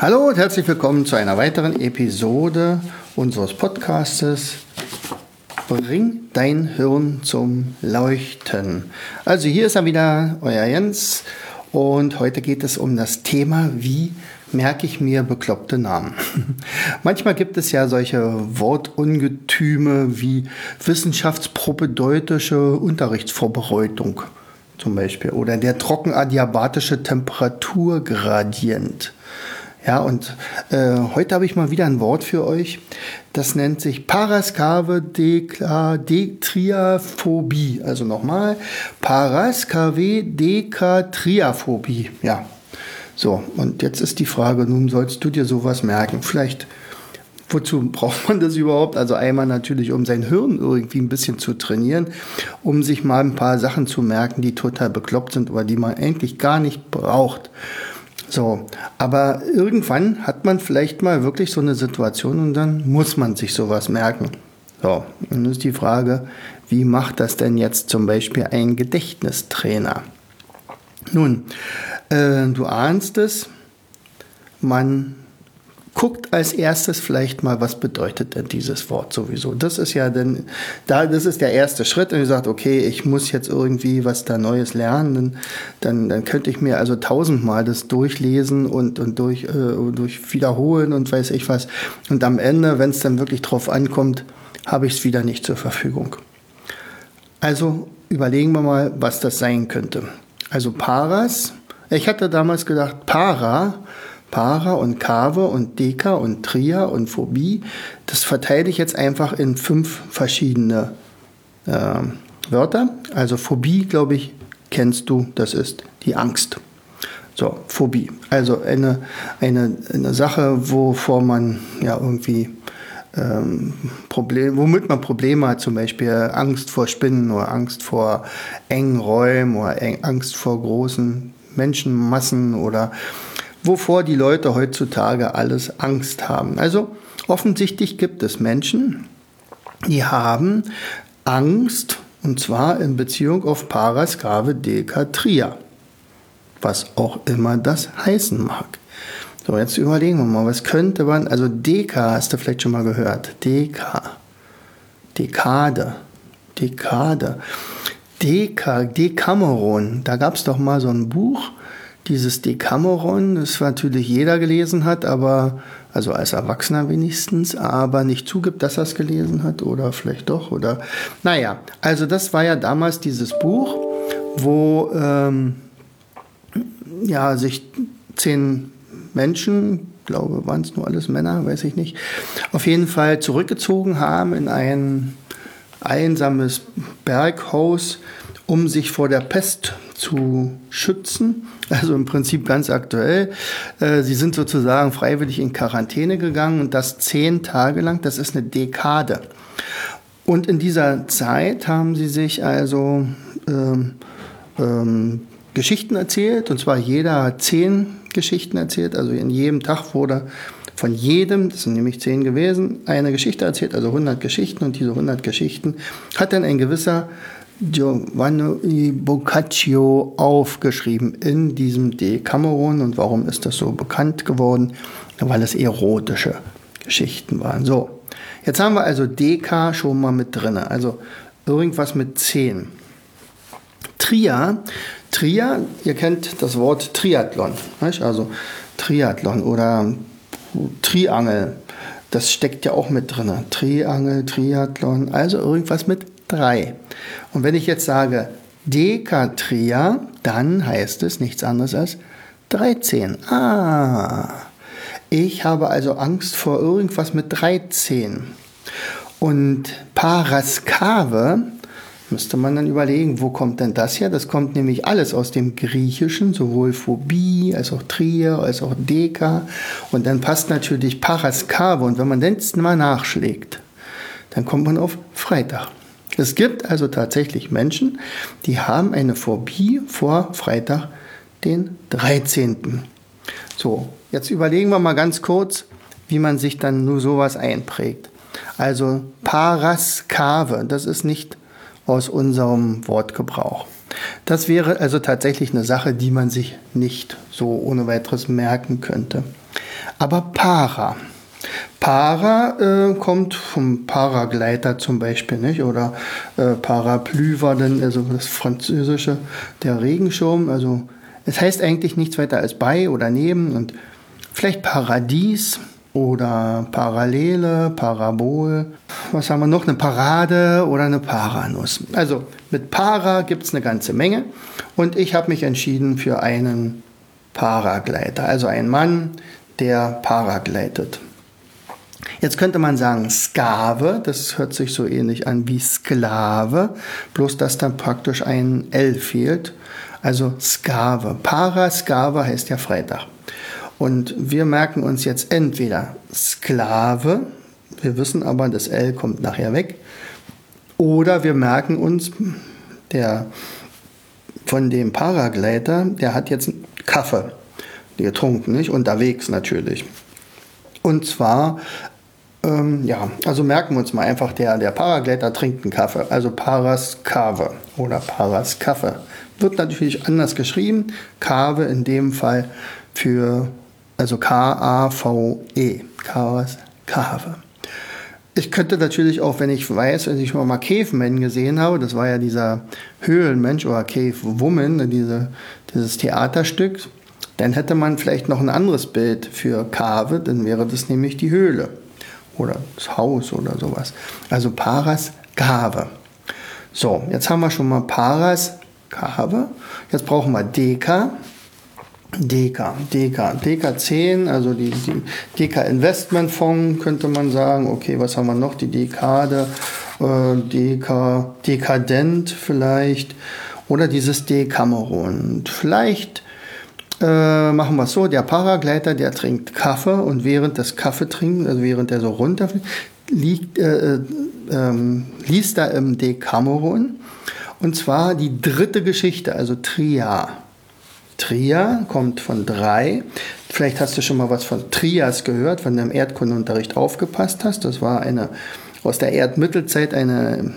Hallo und herzlich willkommen zu einer weiteren Episode unseres Podcastes Bring dein Hirn zum Leuchten. Also hier ist er wieder, euer Jens und heute geht es um das Thema, wie merke ich mir bekloppte Namen. Manchmal gibt es ja solche Wortungetüme wie wissenschaftspropädeutische Unterrichtsvorbereitung zum Beispiel oder der trockenadiabatische Temperaturgradient. Ja, und äh, heute habe ich mal wieder ein Wort für euch. Das nennt sich Paraskave Detriaphobie. Also nochmal, Paraskave Dekatriaphobie. Ja, so, und jetzt ist die Frage, nun sollst du dir sowas merken. Vielleicht, wozu braucht man das überhaupt? Also einmal natürlich, um sein Hirn irgendwie ein bisschen zu trainieren, um sich mal ein paar Sachen zu merken, die total bekloppt sind, aber die man eigentlich gar nicht braucht. So, aber irgendwann hat man vielleicht mal wirklich so eine Situation und dann muss man sich sowas merken. So, und dann ist die Frage, wie macht das denn jetzt zum Beispiel ein Gedächtnistrainer? Nun, äh, du ahnst es, man guckt als erstes vielleicht mal, was bedeutet denn dieses Wort sowieso. Das ist ja dann, da, das ist der erste Schritt. Und ihr sagt, okay, ich muss jetzt irgendwie was da Neues lernen. Dann, dann könnte ich mir also tausendmal das durchlesen und, und durch, äh, durch wiederholen und weiß ich was. Und am Ende, wenn es dann wirklich drauf ankommt, habe ich es wieder nicht zur Verfügung. Also überlegen wir mal, was das sein könnte. Also Paras. Ich hatte damals gedacht, Para Para und Kave und Deka und Tria und Phobie, das verteile ich jetzt einfach in fünf verschiedene äh, Wörter. Also Phobie, glaube ich, kennst du, das ist die Angst. So, Phobie. Also eine, eine, eine Sache, wovor man ja irgendwie ähm, Problem, womit man Probleme hat, zum Beispiel Angst vor Spinnen oder Angst vor engen Räumen oder Angst vor großen Menschenmassen oder wovor die Leute heutzutage alles Angst haben. Also offensichtlich gibt es Menschen, die haben Angst, und zwar in Beziehung auf Parascave Dekatria, was auch immer das heißen mag. So, jetzt überlegen wir mal, was könnte man, also Deka hast du vielleicht schon mal gehört, Deka, Dekade, Dekade, Deka, Dekameron, da gab es doch mal so ein Buch, dieses Decameron, das natürlich jeder gelesen hat, aber also als Erwachsener wenigstens, aber nicht zugibt, dass er es gelesen hat oder vielleicht doch oder naja, also das war ja damals dieses Buch, wo ähm, ja sich zehn Menschen, glaube waren es nur alles Männer, weiß ich nicht, auf jeden Fall zurückgezogen haben in ein einsames Berghaus, um sich vor der Pest zu schützen. Also im Prinzip ganz aktuell. Äh, sie sind sozusagen freiwillig in Quarantäne gegangen und das zehn Tage lang. Das ist eine Dekade. Und in dieser Zeit haben sie sich also ähm, ähm, Geschichten erzählt. Und zwar jeder hat zehn Geschichten erzählt. Also in jedem Tag wurde von jedem, das sind nämlich zehn gewesen, eine Geschichte erzählt, also 100 Geschichten. Und diese 100 Geschichten hat dann ein gewisser Giovanni Boccaccio aufgeschrieben in diesem Decameron. Und warum ist das so bekannt geworden? Weil es erotische Geschichten waren. So, jetzt haben wir also Deka schon mal mit drin. Also irgendwas mit 10. Tria, Tria, ihr kennt das Wort Triathlon. Nicht? Also Triathlon oder Triangel. Das steckt ja auch mit drin. Triangel, Triathlon, also irgendwas mit 3. Und wenn ich jetzt sage Dekatria, dann heißt es nichts anderes als 13. Ah, ich habe also Angst vor irgendwas mit 13. Und Paraskave, müsste man dann überlegen, wo kommt denn das her? Das kommt nämlich alles aus dem Griechischen, sowohl Phobie als auch Trier als auch Deka. Und dann passt natürlich Paraskave. Und wenn man jetzt mal nachschlägt, dann kommt man auf Freitag. Es gibt also tatsächlich Menschen, die haben eine Phobie vor Freitag, den 13. So, jetzt überlegen wir mal ganz kurz, wie man sich dann nur sowas einprägt. Also Paraskave, das ist nicht aus unserem Wortgebrauch. Das wäre also tatsächlich eine Sache, die man sich nicht so ohne weiteres merken könnte. Aber Para. Para äh, kommt vom Paragleiter zum Beispiel, nicht? Oder äh, Parapluie war dann also das Französische, der Regenschirm. Also es heißt eigentlich nichts weiter als bei oder neben und vielleicht Paradies oder Parallele, Parabol. Was haben wir noch? Eine Parade oder eine Paranuss. Also mit Para gibt es eine ganze Menge und ich habe mich entschieden für einen Paragleiter, also ein Mann, der paragleitet. Jetzt könnte man sagen Skave, das hört sich so ähnlich an wie Sklave, bloß dass dann praktisch ein L fehlt. Also Skave. Paraskave heißt ja Freitag. Und wir merken uns jetzt entweder Sklave, wir wissen aber, das L kommt nachher weg, oder wir merken uns, der von dem Paragleiter, der hat jetzt Kaffee getrunken, nicht? Unterwegs natürlich. Und zwar, ähm, ja, also merken wir uns mal einfach, der, der Paragleiter trinkt einen Kaffee, also Paraskave oder Paraskaffe. Wird natürlich anders geschrieben, Kave in dem Fall für also K-A-V-E. Kave. Ich könnte natürlich auch, wenn ich weiß, wenn ich mal Caveman gesehen habe, das war ja dieser Höhlenmensch oder Cave Woman, diese, dieses Theaterstück, dann hätte man vielleicht noch ein anderes Bild für Kave, dann wäre das nämlich die Höhle oder das Haus oder sowas. Also Paras Kave. So, jetzt haben wir schon mal Paras Kave. Jetzt brauchen wir Deka. Deka, Deka, Deka 10, also die, die Deka Investmentfonds könnte man sagen. Okay, was haben wir noch? Die Dekade, äh, Deka, Dekadent vielleicht oder dieses Dekameron. Vielleicht äh, machen wir es so, der Paragleiter, der trinkt Kaffee und während des Kaffeetrinken, also während er so runterfliegt, liegt, äh, äh, ähm, liest er im Dekameron und zwar die dritte Geschichte, also Tria. Tria kommt von drei. Vielleicht hast du schon mal was von Trias gehört, wenn du im Erdkundeunterricht aufgepasst hast. Das war eine aus der Erdmittelzeit eine,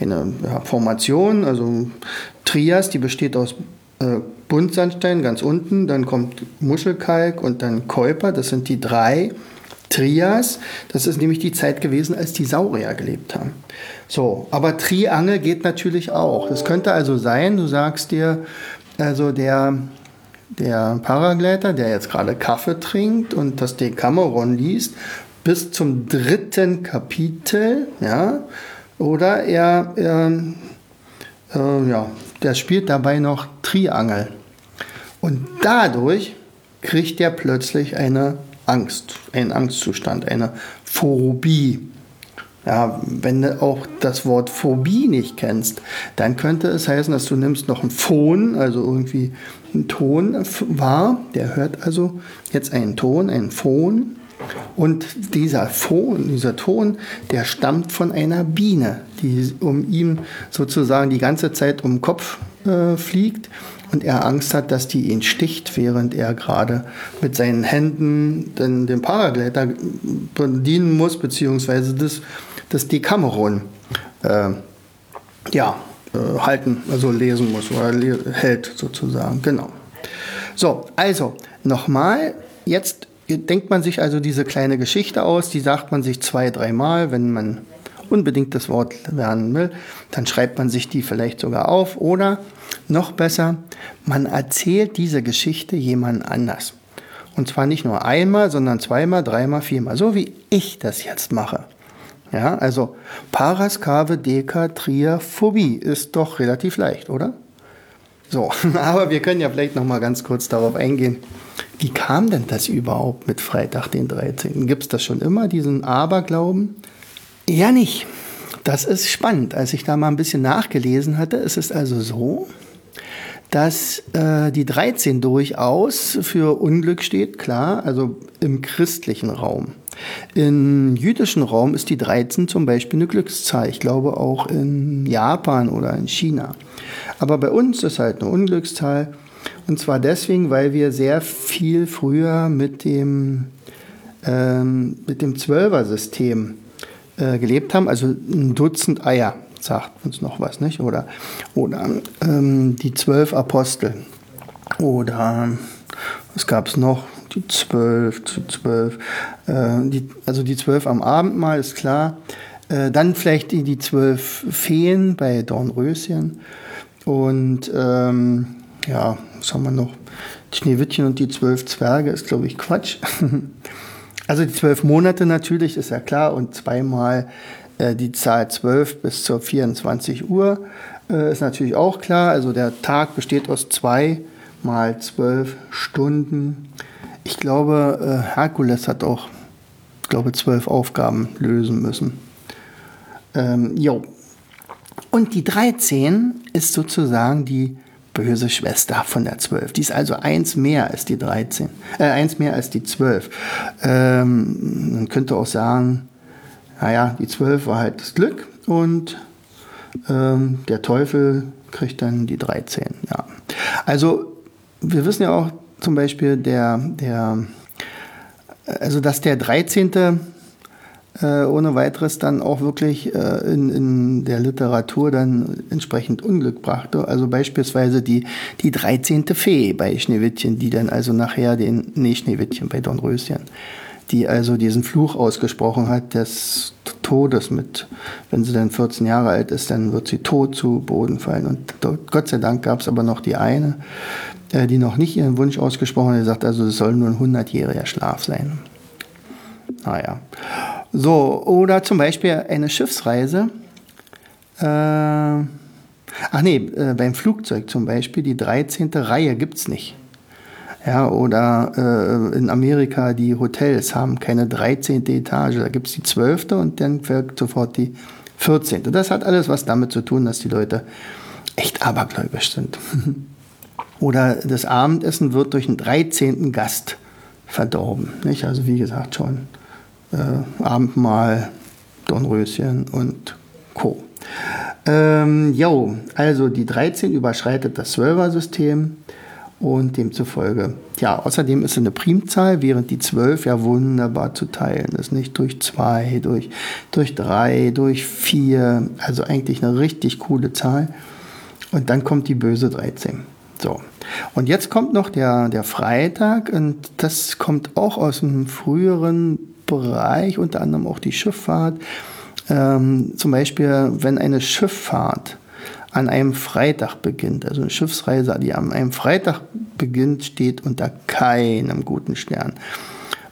eine ja, Formation, also Trias, die besteht aus äh, Buntsandstein ganz unten, dann kommt Muschelkalk und dann Käuper. Das sind die drei Trias. Das ist nämlich die Zeit gewesen, als die Saurier gelebt haben. So, aber Triangel geht natürlich auch. Es könnte also sein, du sagst dir, also der, der Paragleiter, der jetzt gerade Kaffee trinkt und das Decameron liest, bis zum dritten Kapitel, ja, oder er, er äh, ja, der spielt dabei noch Triangel. Und dadurch kriegt er plötzlich eine Angst, einen Angstzustand, eine Phobie. Ja, wenn du auch das Wort Phobie nicht kennst, dann könnte es heißen, dass du nimmst noch einen Phon, also irgendwie einen Ton wahr. Der hört also jetzt einen Ton, einen Phon. Und dieser Phon, dieser Ton, der stammt von einer Biene, die um ihm sozusagen die ganze Zeit um den Kopf äh, fliegt und er Angst hat, dass die ihn sticht, während er gerade mit seinen Händen den, den Paragleiter bedienen muss, beziehungsweise das das Decameron äh, ja, äh, halten, also lesen muss oder hält sozusagen. Genau. So, also nochmal, jetzt denkt man sich also diese kleine Geschichte aus, die sagt man sich zwei, dreimal, wenn man unbedingt das Wort lernen will, dann schreibt man sich die vielleicht sogar auf oder noch besser, man erzählt diese Geschichte jemand anders. Und zwar nicht nur einmal, sondern zweimal, dreimal, viermal, so wie ich das jetzt mache. Ja, also Paraskave Deka Phobie ist doch relativ leicht, oder? So, aber wir können ja vielleicht noch mal ganz kurz darauf eingehen. Wie kam denn das überhaupt mit Freitag den 13.? Gibt es das schon immer, diesen Aberglauben? Ja, nicht. Das ist spannend. Als ich da mal ein bisschen nachgelesen hatte, ist es also so, dass äh, die 13 durchaus für Unglück steht, klar, also im christlichen Raum. Im jüdischen Raum ist die 13 zum Beispiel eine Glückszahl. Ich glaube auch in Japan oder in China. Aber bei uns ist halt eine Unglückszahl. Und zwar deswegen, weil wir sehr viel früher mit dem, ähm, mit dem Zwölfer-System äh, gelebt haben. Also ein Dutzend Eier sagt uns noch was, nicht? Oder, oder ähm, die zwölf Apostel. Oder was gab es noch? Die zwölf, die zwölf. Äh, die, also die zwölf am Abendmahl ist klar. Äh, dann vielleicht die, die zwölf Feen bei Dornröschen. Und ähm, ja, was haben wir noch? Schneewittchen und die zwölf Zwerge ist, glaube ich, Quatsch. also die zwölf Monate natürlich, ist ja klar. Und zweimal die Zahl 12 bis zur 24 Uhr äh, ist natürlich auch klar. Also der Tag besteht aus zwei mal zwölf Stunden. Ich glaube, äh, Herkules hat auch, ich glaube, zwölf Aufgaben lösen müssen. Ähm, jo. Und die 13 ist sozusagen die böse Schwester von der 12. Die ist also eins mehr als die 13, äh, eins mehr als die 12. Ähm, man könnte auch sagen, naja, die 12 war halt das Glück und ähm, der Teufel kriegt dann die 13. Ja. Also wir wissen ja auch zum Beispiel, der, der, also dass der 13. Äh, ohne weiteres dann auch wirklich äh, in, in der Literatur dann entsprechend Unglück brachte. Also beispielsweise die, die 13. Fee bei Schneewittchen, die dann also nachher den, nee, Schneewittchen bei Dornröschen, die also diesen Fluch ausgesprochen hat des Todes mit, wenn sie dann 14 Jahre alt ist, dann wird sie tot zu Boden fallen. Und Gott sei Dank gab es aber noch die eine, äh, die noch nicht ihren Wunsch ausgesprochen hat, die sagt also, es soll nur ein 100-jähriger Schlaf sein. Naja. So, oder zum Beispiel eine Schiffsreise. Äh, ach nee, äh, beim Flugzeug zum Beispiel, die 13. Reihe gibt es nicht. Ja, oder äh, in Amerika die Hotels haben keine 13. Etage, da gibt es die 12. und dann folgt sofort die 14. Das hat alles was damit zu tun, dass die Leute echt abergläubisch sind. oder das Abendessen wird durch einen 13. Gast verdorben. Nicht? Also wie gesagt schon äh, Abendmahl, Dornröschen und Co. Ähm, jo, also die 13 überschreitet das 12er-System und demzufolge, ja, außerdem ist es eine Primzahl, während die 12 ja wunderbar zu teilen ist, nicht durch 2, durch, durch 3, durch 4, also eigentlich eine richtig coole Zahl. Und dann kommt die böse 13. So. Und jetzt kommt noch der, der Freitag und das kommt auch aus dem früheren Bereich, unter anderem auch die Schifffahrt. Ähm, zum Beispiel, wenn eine Schifffahrt an einem Freitag beginnt, also eine Schiffsreise, die an einem Freitag beginnt, steht unter keinem guten Stern.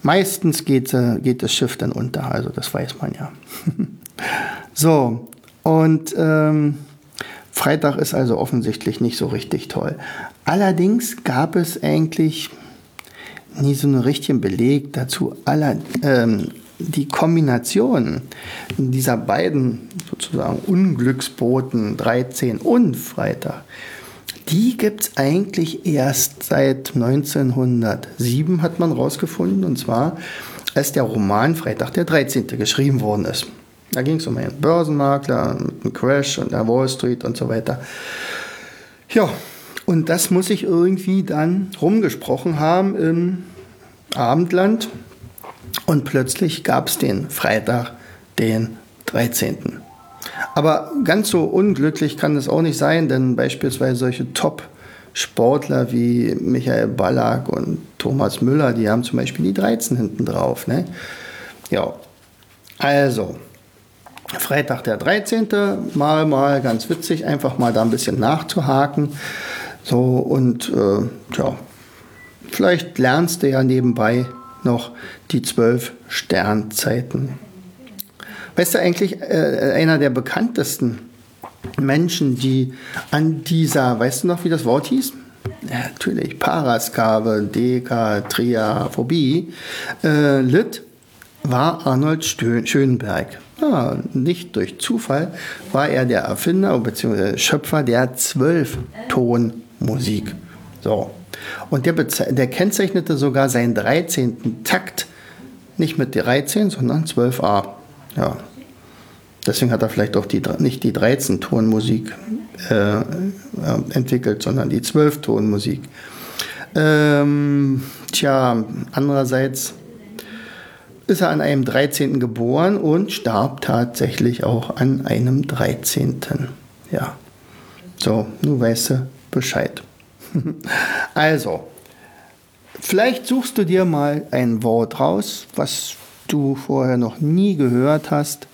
Meistens geht, geht das Schiff dann unter, also das weiß man ja. so, und ähm, Freitag ist also offensichtlich nicht so richtig toll. Allerdings gab es eigentlich nie so einen richtigen Beleg dazu. Aller, ähm, die Kombination dieser beiden sozusagen Unglücksboten 13 und Freitag, die gibt es eigentlich erst seit 1907, hat man rausgefunden, und zwar als der Roman Freitag der 13. geschrieben worden ist. Da ging es um einen Börsenmakler mit einem Crash und der Wall Street und so weiter. Ja, und das muss ich irgendwie dann rumgesprochen haben im Abendland. Und plötzlich gab es den Freitag, den 13. Aber ganz so unglücklich kann es auch nicht sein, denn beispielsweise solche Top-Sportler wie Michael Ballack und Thomas Müller, die haben zum Beispiel die 13 hinten drauf. Ne? Ja, also, Freitag der 13. Mal, mal ganz witzig, einfach mal da ein bisschen nachzuhaken. So, und äh, ja, vielleicht lernst du ja nebenbei noch die zwölf Sternzeiten. Weißt du eigentlich, äh, einer der bekanntesten Menschen, die an dieser, weißt du noch, wie das Wort hieß? Ja, natürlich, Paraskave, Dekatriaphobie, äh, litt, war Arnold Schönberg. Ja, nicht durch Zufall war er der Erfinder bzw. Schöpfer der Zwölftonmusik. So. Und der, der kennzeichnete sogar seinen 13. Takt nicht mit 13, sondern 12a. Ja. Deswegen hat er vielleicht auch die, nicht die 13-Ton-Musik äh, entwickelt, sondern die 12-Ton-Musik. Ähm, tja, andererseits ist er an einem 13. geboren und starb tatsächlich auch an einem 13. Ja. So, nun weißt du Bescheid. also, vielleicht suchst du dir mal ein Wort raus, was du vorher noch nie gehört hast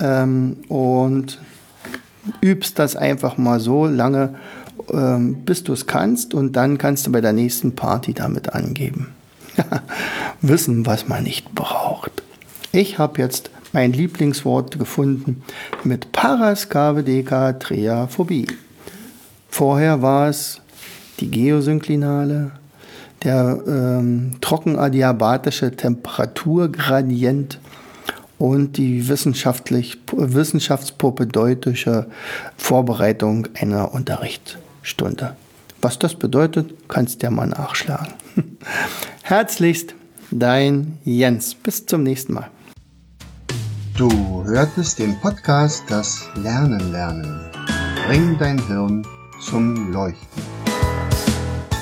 ähm, und übst das einfach mal so lange, ähm, bis du es kannst und dann kannst du bei der nächsten Party damit angeben. Wissen, was man nicht braucht. Ich habe jetzt mein Lieblingswort gefunden mit Paraskavedekatreaphobie. Vorher war es die Geosynklinale, der ähm, trockenadiabatische Temperaturgradient und die wissenschaftlich, wissenschaftspropädeutische Vorbereitung einer Unterrichtsstunde. Was das bedeutet, kannst du ja mal nachschlagen. Herzlichst, dein Jens. Bis zum nächsten Mal. Du hörtest den Podcast Das Lernen lernen. Bring dein Hirn zum Leuchten.